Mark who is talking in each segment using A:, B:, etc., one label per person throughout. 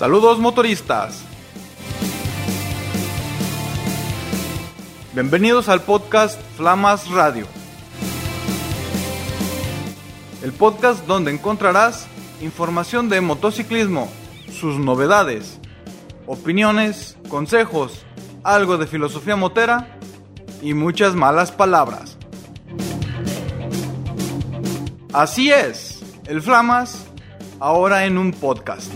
A: Saludos motoristas. Bienvenidos al podcast Flamas Radio. El podcast donde encontrarás información de motociclismo, sus novedades, opiniones, consejos, algo de filosofía motera y muchas malas palabras. Así es, el Flamas ahora en un podcast.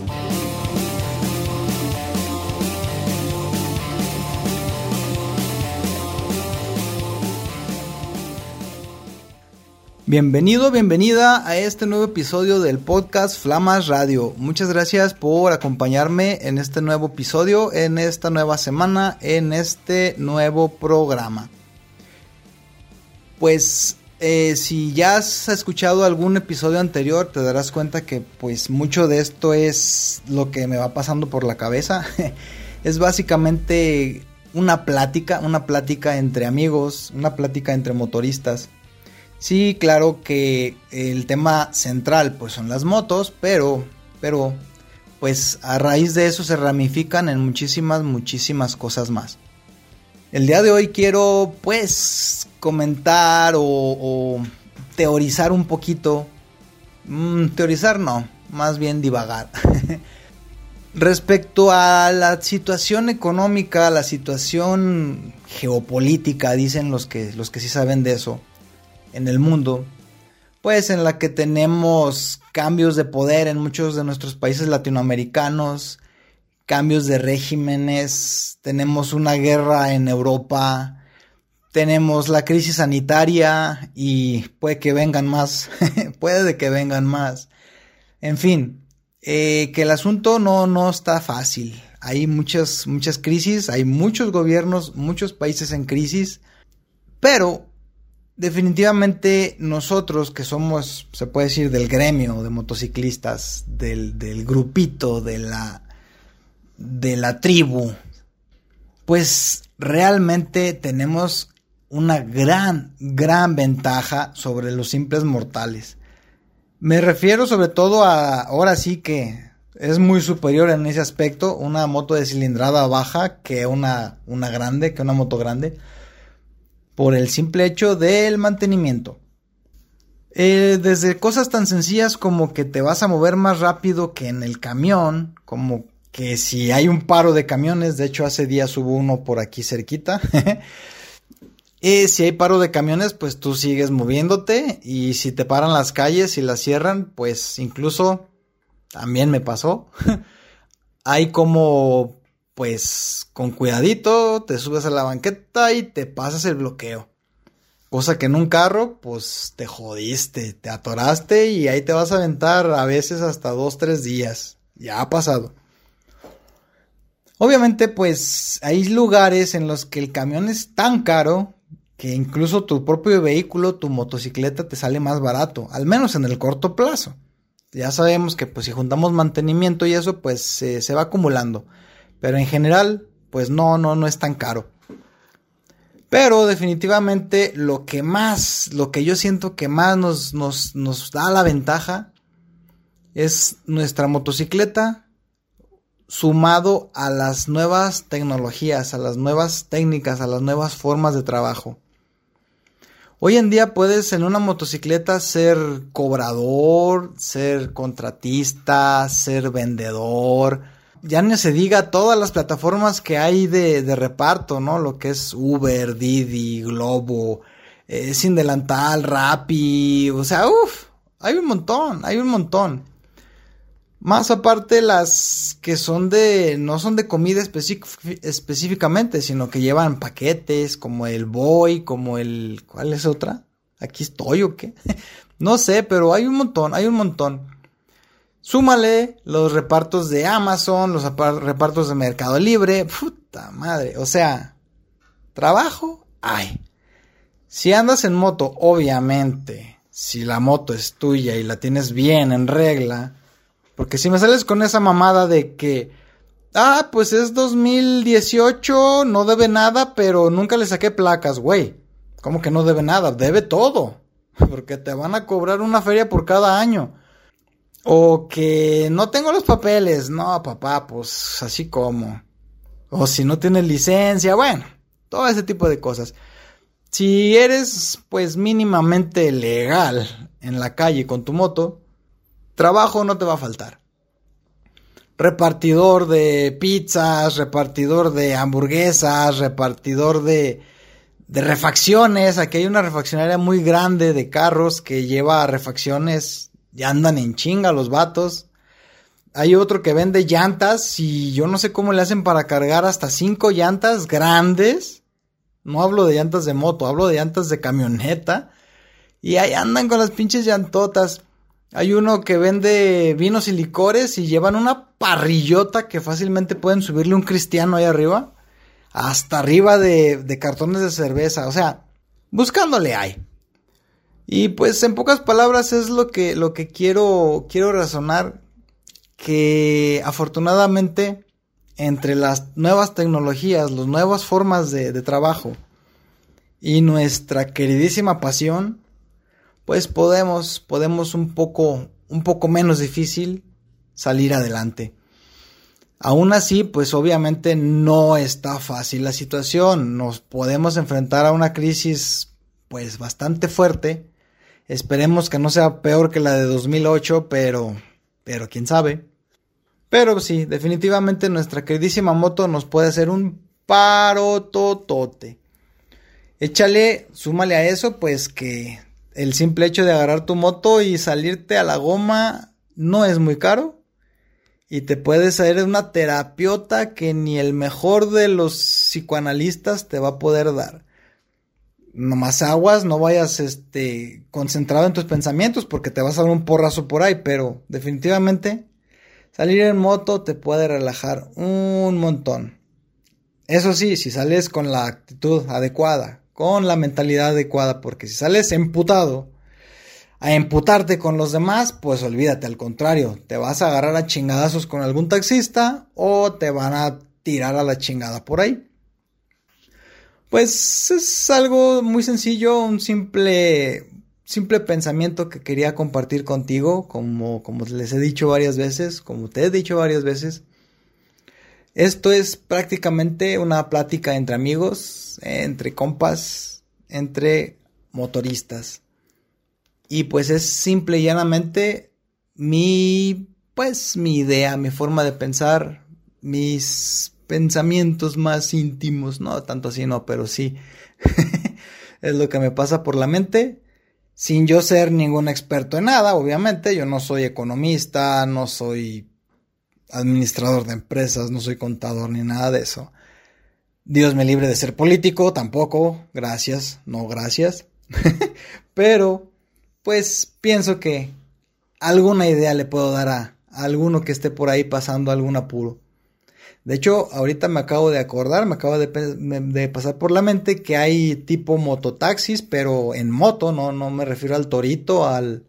B: Bienvenido, bienvenida a este nuevo episodio del podcast Flamas Radio. Muchas gracias por acompañarme en este nuevo episodio, en esta nueva semana, en este nuevo programa. Pues eh, si ya has escuchado algún episodio anterior, te darás cuenta que pues mucho de esto es lo que me va pasando por la cabeza. es básicamente una plática, una plática entre amigos, una plática entre motoristas Sí, claro que el tema central pues son las motos, pero, pero, pues a raíz de eso se ramifican en muchísimas, muchísimas cosas más. El día de hoy quiero pues comentar o, teorizar un poquito. Mm, teorizar no, más bien divagar. Respecto a la situación económica, la situación geopolítica, dicen los que, los que sí saben de eso en el mundo, pues en la que tenemos cambios de poder en muchos de nuestros países latinoamericanos, cambios de regímenes, tenemos una guerra en Europa, tenemos la crisis sanitaria y puede que vengan más, puede que vengan más. En fin, eh, que el asunto no, no está fácil. Hay muchas, muchas crisis, hay muchos gobiernos, muchos países en crisis, pero definitivamente nosotros que somos, se puede decir, del gremio de motociclistas, del, grupito, de la, de la tribu, pues realmente tenemos una gran, gran ventaja sobre los simples mortales. Me refiero sobre todo a, ahora sí que es muy superior en ese aspecto, una moto de cilindrada baja que una, una grande, que una moto grande por el simple hecho del mantenimiento. Eh, desde cosas tan sencillas como que te vas a mover más rápido que en el camión, como que si hay un paro de camiones, de hecho hace días hubo uno por aquí cerquita. y si hay paro de camiones, pues tú sigues moviéndote y si te paran las calles y las cierran, pues incluso también me pasó. hay como pues con cuidadito te subes a la banqueta y te pasas el bloqueo. Cosa que en un carro, pues te jodiste, te atoraste y ahí te vas a aventar a veces hasta dos, tres días. Ya ha pasado. Obviamente, pues hay lugares en los que el camión es tan caro que incluso tu propio vehículo, tu motocicleta te sale más barato, al menos en el corto plazo. Ya sabemos que pues si juntamos mantenimiento y eso, pues se va acumulando. Pero en general, pues no, no, no es tan caro. Pero definitivamente lo que más, lo que yo siento que más nos, nos, nos da la ventaja es nuestra motocicleta sumado a las nuevas tecnologías, a las nuevas técnicas, a las nuevas formas de trabajo. Hoy en día puedes en una motocicleta ser cobrador, ser contratista, ser vendedor, ya no se diga todas las plataformas que hay de, reparto, ¿no? Lo que es Uber, Didi, Globo, eh, Sin Delantal, Rappi, o sea, uff, hay un montón, hay un montón. Más aparte las que son de, no son de comida específicamente, sino que llevan paquetes como el Boy, como el, ¿cuál es otra? Aquí estoy o qué? no sé, pero hay un montón, hay un montón. Súmale los repartos de Amazon, los repartos de Mercado Libre. Puta madre. O sea, trabajo hay. Si andas en moto, obviamente, si la moto es tuya y la tienes bien en regla. Porque si me sales con esa mamada de que, ah, pues es 2018, no debe nada, pero nunca le saqué placas, güey. ¿Cómo que no debe nada? Debe todo. Porque te van a cobrar una feria por cada año. O que no tengo los papeles. No, papá, pues así como. O si no tienes licencia, bueno, todo ese tipo de cosas. Si eres pues mínimamente legal en la calle con tu moto, trabajo no te va a faltar. Repartidor de pizzas, repartidor de hamburguesas, repartidor de, de refacciones. Aquí hay una refaccionaria muy grande de carros que lleva refacciones. Ya andan en chinga los vatos. Hay otro que vende llantas y yo no sé cómo le hacen para cargar hasta cinco llantas grandes. No hablo de llantas de moto, hablo de llantas de camioneta. Y ahí andan con las pinches llantotas. Hay uno que vende vinos y licores y llevan una parrillota que fácilmente pueden subirle un cristiano ahí arriba. Hasta arriba de, de cartones de cerveza. O sea, buscándole hay. Y pues en pocas palabras es lo que, lo que quiero, quiero razonar. Que afortunadamente entre las nuevas tecnologías, las nuevas formas de, de trabajo y nuestra queridísima pasión, pues podemos, podemos un poco, un poco menos difícil salir adelante. Aún así, pues obviamente no está fácil la situación. Nos podemos enfrentar a una crisis pues bastante fuerte. Esperemos que no sea peor que la de 2008, pero pero quién sabe. Pero sí, definitivamente nuestra queridísima moto nos puede hacer un paro totote. Échale, súmale a eso, pues que el simple hecho de agarrar tu moto y salirte a la goma no es muy caro. Y te puedes hacer una terapiota que ni el mejor de los psicoanalistas te va a poder dar. Nomás aguas, no vayas este concentrado en tus pensamientos porque te vas a dar un porrazo por ahí, pero definitivamente salir en moto te puede relajar un montón. Eso sí, si sales con la actitud adecuada, con la mentalidad adecuada, porque si sales emputado a emputarte con los demás, pues olvídate, al contrario, te vas a agarrar a chingadazos con algún taxista o te van a tirar a la chingada por ahí. Pues es algo muy sencillo, un simple simple pensamiento que quería compartir contigo, como, como les he dicho varias veces, como te he dicho varias veces. Esto es prácticamente una plática entre amigos, entre compas, entre motoristas. Y pues es simple y llanamente mi, pues mi idea, mi forma de pensar, mis pensamientos más íntimos, no tanto así no, pero sí. es lo que me pasa por la mente sin yo ser ningún experto en nada, obviamente, yo no soy economista, no soy administrador de empresas, no soy contador ni nada de eso. Dios me libre de ser político, tampoco, gracias, no gracias. Pero, pues pienso que alguna idea le puedo dar a, alguno que esté por ahí pasando algún apuro. De hecho, ahorita me acabo de acordar, me acaba de, pasar por la mente que hay tipo mototaxis, pero en moto, no, no me refiero al torito, al,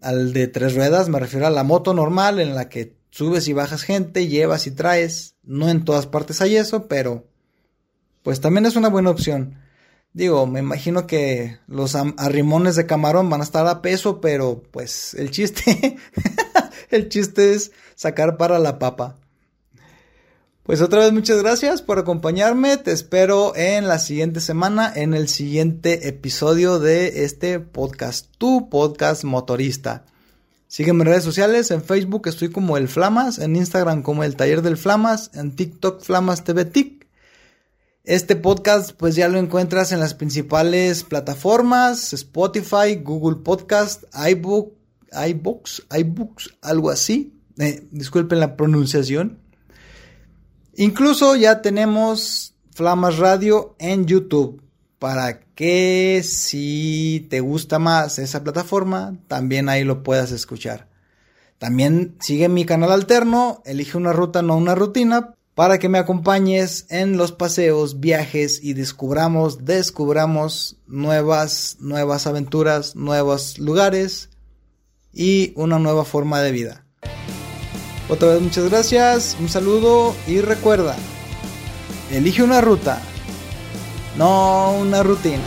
B: al de tres ruedas, me refiero a la moto normal en la que subes y bajas gente, llevas y traes. No en todas partes hay eso, pero pues también es una buena opción. Digo, me imagino que los arrimones de camarón van a estar a peso, pero pues el chiste, el chiste es sacar para la papa. Pues otra vez muchas gracias por acompañarme. Te espero en la siguiente semana, en el siguiente episodio de este podcast, tu podcast motorista. Sígueme en redes sociales, en Facebook estoy como el Flamas, en Instagram como el Taller del Flamas, en TikTok Flamas TV Tic. Este podcast pues ya lo encuentras en las principales plataformas, Spotify, Google Podcast, iBook, iBooks, iBooks, algo así. Eh, disculpen la pronunciación. Incluso ya tenemos Flamas Radio en YouTube para que si te gusta más esa plataforma, también ahí lo puedas escuchar. También sigue mi canal alterno, elige una ruta, no una rutina, para que me acompañes en los paseos, viajes y descubramos, descubramos nuevas, nuevas aventuras, nuevos lugares y una nueva forma de vida. Otra vez muchas gracias, un saludo y recuerda, elige una ruta no una rutina.